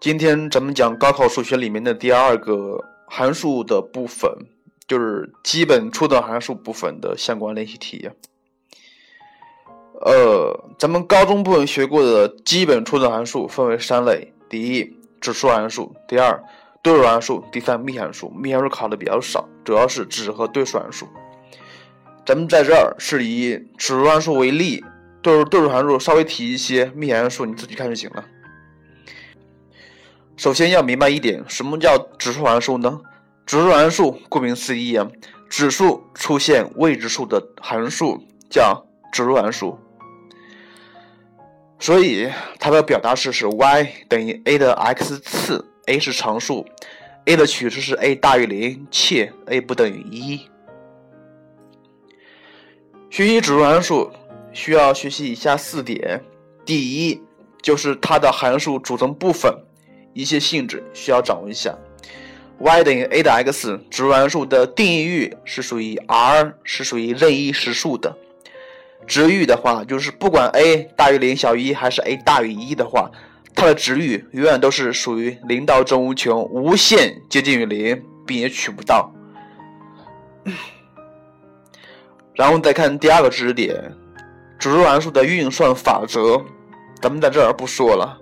今天咱们讲高考数学里面的第二个函数的部分，就是基本初等函数部分的相关练习题。呃，咱们高中部分学过的基本初等函数分为三类：第一，指数函数；第二，对数函数；第三，幂函数。幂函数考的比较少，主要是指和对数函数。咱们在这儿是以指数函数为例，对数对数函数稍微提一些，幂函数你自己看就行了。首先要明白一点，什么叫指数函数呢？指数函数顾名思义啊，指数出现未知数的函数叫指数函数。所以它的表达式是 y 等于 a 的 x 次，a 是常数，a 的取值是 a 大于零，且 a 不等于一。学习指数函数需要学习以下四点：第一，就是它的函数组成部分一些性质需要掌握一下。y 等于 a 的 x，指数函数的定义域是属于 R，是属于任意实数的。值域的话，就是不管 a 大于零小于一，还是 a 大于一的话，它的值域永远都是属于零到正无穷，无限接近于零，并且取不到。然后再看第二个知识点，指数函数的运算法则，咱们在这儿不说了。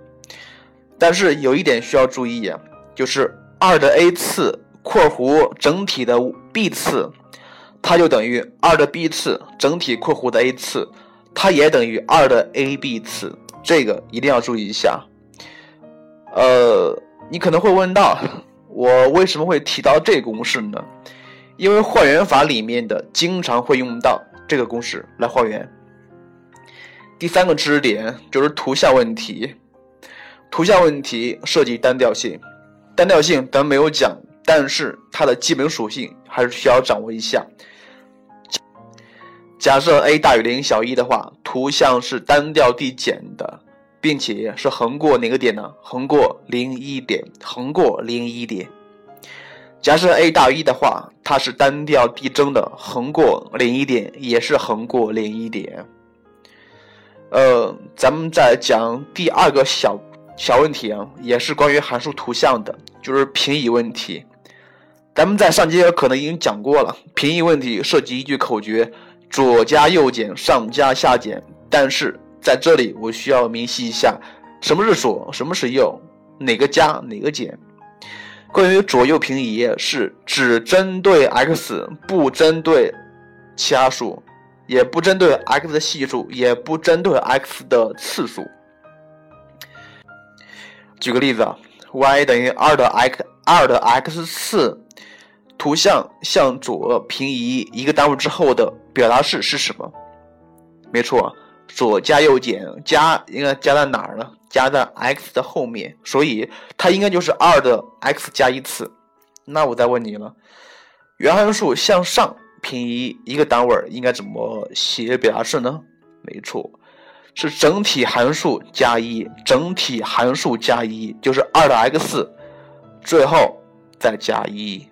但是有一点需要注意，就是二的 a 次（括弧整体的 b 次）。它就等于二的 b 次整体括弧的 a 次，它也等于二的 ab 次，这个一定要注意一下。呃，你可能会问到，我为什么会提到这个公式呢？因为换元法里面的经常会用到这个公式来还原。第三个知识点就是图像问题，图像问题涉及单调性，单调性咱没有讲，但是它的基本属性还是需要掌握一下。假设 a 大于零小一的话，图像是单调递减的，并且是横过哪个点呢？横过零一点，横过零一点。假设 a 大于一的话，它是单调递增的，横过零一点，也是横过零一点。呃，咱们再讲第二个小小问题啊，也是关于函数图像的，就是平移问题。咱们在上节课可能已经讲过了，平移问题涉及一句口诀。左加右减，上加下减，但是在这里我需要明晰一下，什么是左，什么是右，哪个加，哪个减。关于左右平移，是只针对 x，不针对其他数，也不针对 x 的系数，也不针对 x 的次数。举个例子啊，y 等于二的 x，二的 x 次。图像向左平移一个单位之后的表达式是什么？没错，左加右减，加应该加在哪儿呢？加在 x 的后面，所以它应该就是二的 x 加一次。那我再问你了，原函数向上平移一个单位应该怎么写表达式呢？没错，是整体函数加一，整体函数加一就是二的 x，最后再加一。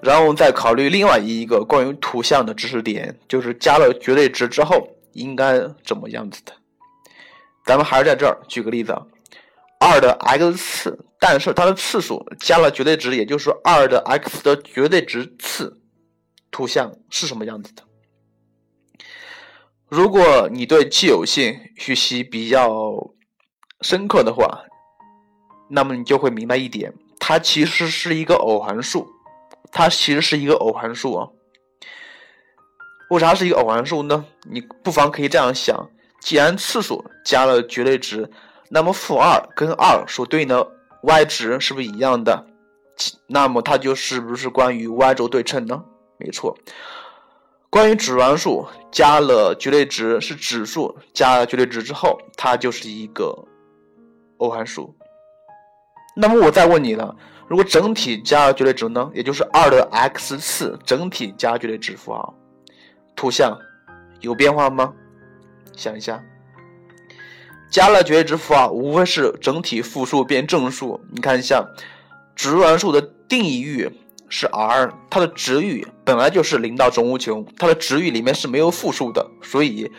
然后我们再考虑另外一个关于图像的知识点，就是加了绝对值之后应该怎么样子的。咱们还是在这儿举个例子，二的 x 次，但是它的次数加了绝对值，也就是二的 x 的绝对值次，图像是什么样子的？如果你对奇偶性学习比较深刻的话，那么你就会明白一点，它其实是一个偶函数。它其实是一个偶函数啊，为啥是一个偶函数呢？你不妨可以这样想：既然次数加了绝对值，那么负二跟二所对应的 y 值是不是一样的？那么它就是不是关于 y 轴对称呢？没错，关于指数函数加了绝对值是指数加了绝对值之后，它就是一个偶函数。那么我再问你了。如果整体加了绝对值呢？也就是二的 x 次整体加绝对值符号，图像有变化吗？想一下，加了绝对值符号，无非是整体负数变正数。你看一下，指数函数的定义域是 R，它的值域本来就是零到正无穷，它的值域里面是没有负数的，所以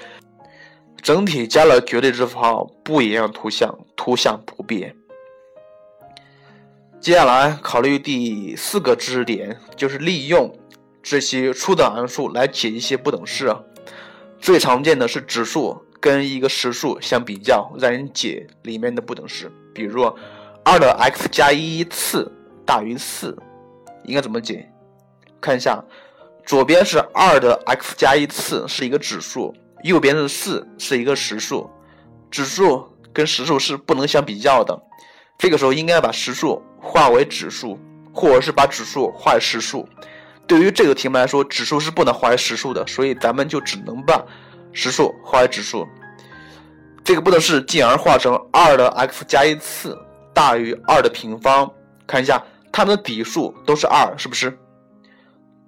整体加了绝对值符号，不影响图像，图像不变。接下来考虑第四个知识点，就是利用这些初等函数来解一些不等式。最常见的是指数跟一个实数相比较，让人解里面的不等式。比如二的 x 加一次大于四，应该怎么解？看一下，左边是二的 x 加一次是一个指数，右边是四是一个实数。指数跟实数是不能相比较的，这个时候应该把实数。化为指数，或者是把指数化为实数。对于这个题目来说，指数是不能化为实数的，所以咱们就只能把实数化为指数。这个不等式进而化成二的 x 加一次大于二的平方。看一下它们的底数都是二，是不是？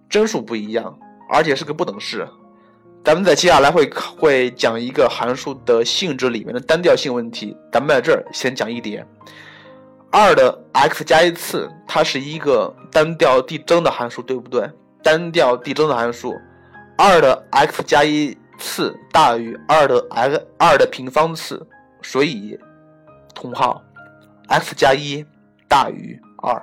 真数不一样，而且是个不等式。咱们在接下来会会讲一个函数的性质里面的单调性问题，咱们在这儿先讲一点。二的 x 加一次，它是一个单调递增的函数，对不对？单调递增的函数，二的 x 加一次大于二的 x 二的平方次，所以同号 x 加一大于二。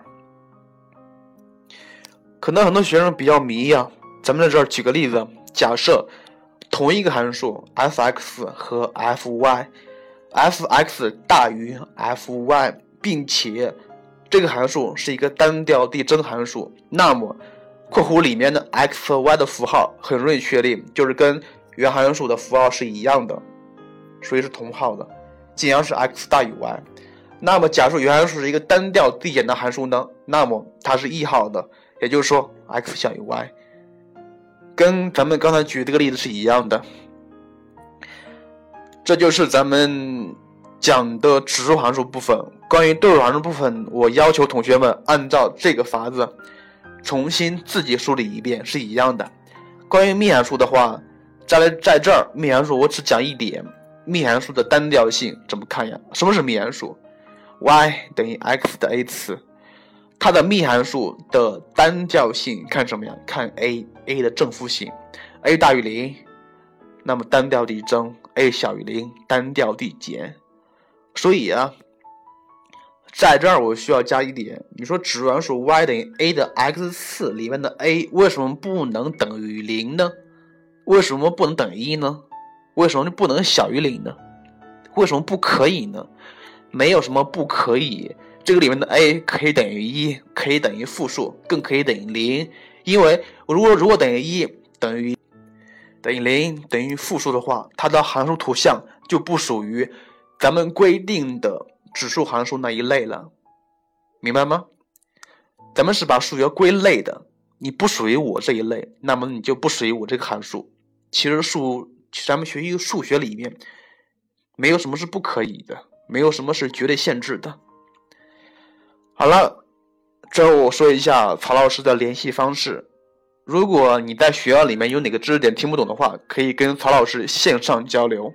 可能很多学生比较迷呀，咱们在这儿举个例子，假设同一个函数 f(x) 和 f(y)，f(x) 大于 f(y)。并且，这个函数是一个单调递增函数，那么括弧里面的 x 和 y 的符号很容易确定，就是跟原函数的符号是一样的，所以是同号的，既然是 x 大于 y。那么，假设原函数是一个单调递减的函数呢？那么它是异号的，也就是说 x 小于 y，跟咱们刚才举这个例子是一样的。这就是咱们。讲的指数函数部分，关于对数函数部分，我要求同学们按照这个法子重新自己梳理一遍，是一样的。关于幂函数的话，在在这儿幂函数我只讲一点，幂函数的单调性怎么看呀？什么是幂函数？y 等于 x 的 a 次，它的幂函数的单调性看什么呀？看 a，a 的正负性，a 大于零，那么单调递增；a 小于零，单调递减。所以啊，在这儿我需要加一点。你说指数函数 y 等于 a 的 x 次里面的 a 为什么不能等于零呢？为什么不能等于一呢？为什么就不能小于零呢？为什么不可以呢？没有什么不可以。这个里面的 a 可以等于一，可以等于负数，更可以等于零。因为如果如果等于一等于等于零等于负数的话，它的函数图像就不属于。咱们规定的指数函数那一类了，明白吗？咱们是把数学归类的，你不属于我这一类，那么你就不属于我这个函数。其实数，咱们学习数学里面，没有什么是不可以的，没有什么是绝对限制的。好了，最后我说一下曹老师的联系方式。如果你在学校里面有哪个知识点听不懂的话，可以跟曹老师线上交流。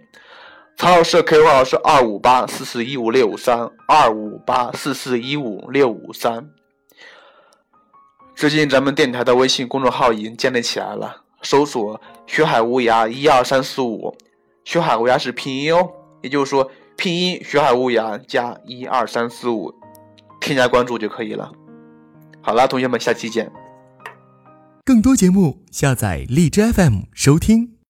曹老师的 QQ 号是二五八四四一五六五三二五八四四一五六五三。最近咱们电台的微信公众号已经建立起来了，搜索“学海无涯一二三四五”，学海无涯是拼音哦，也就是说拼音“学海无涯”加一二三四五，添加关注就可以了。好啦，同学们，下期见。更多节目，下载荔枝 FM 收听。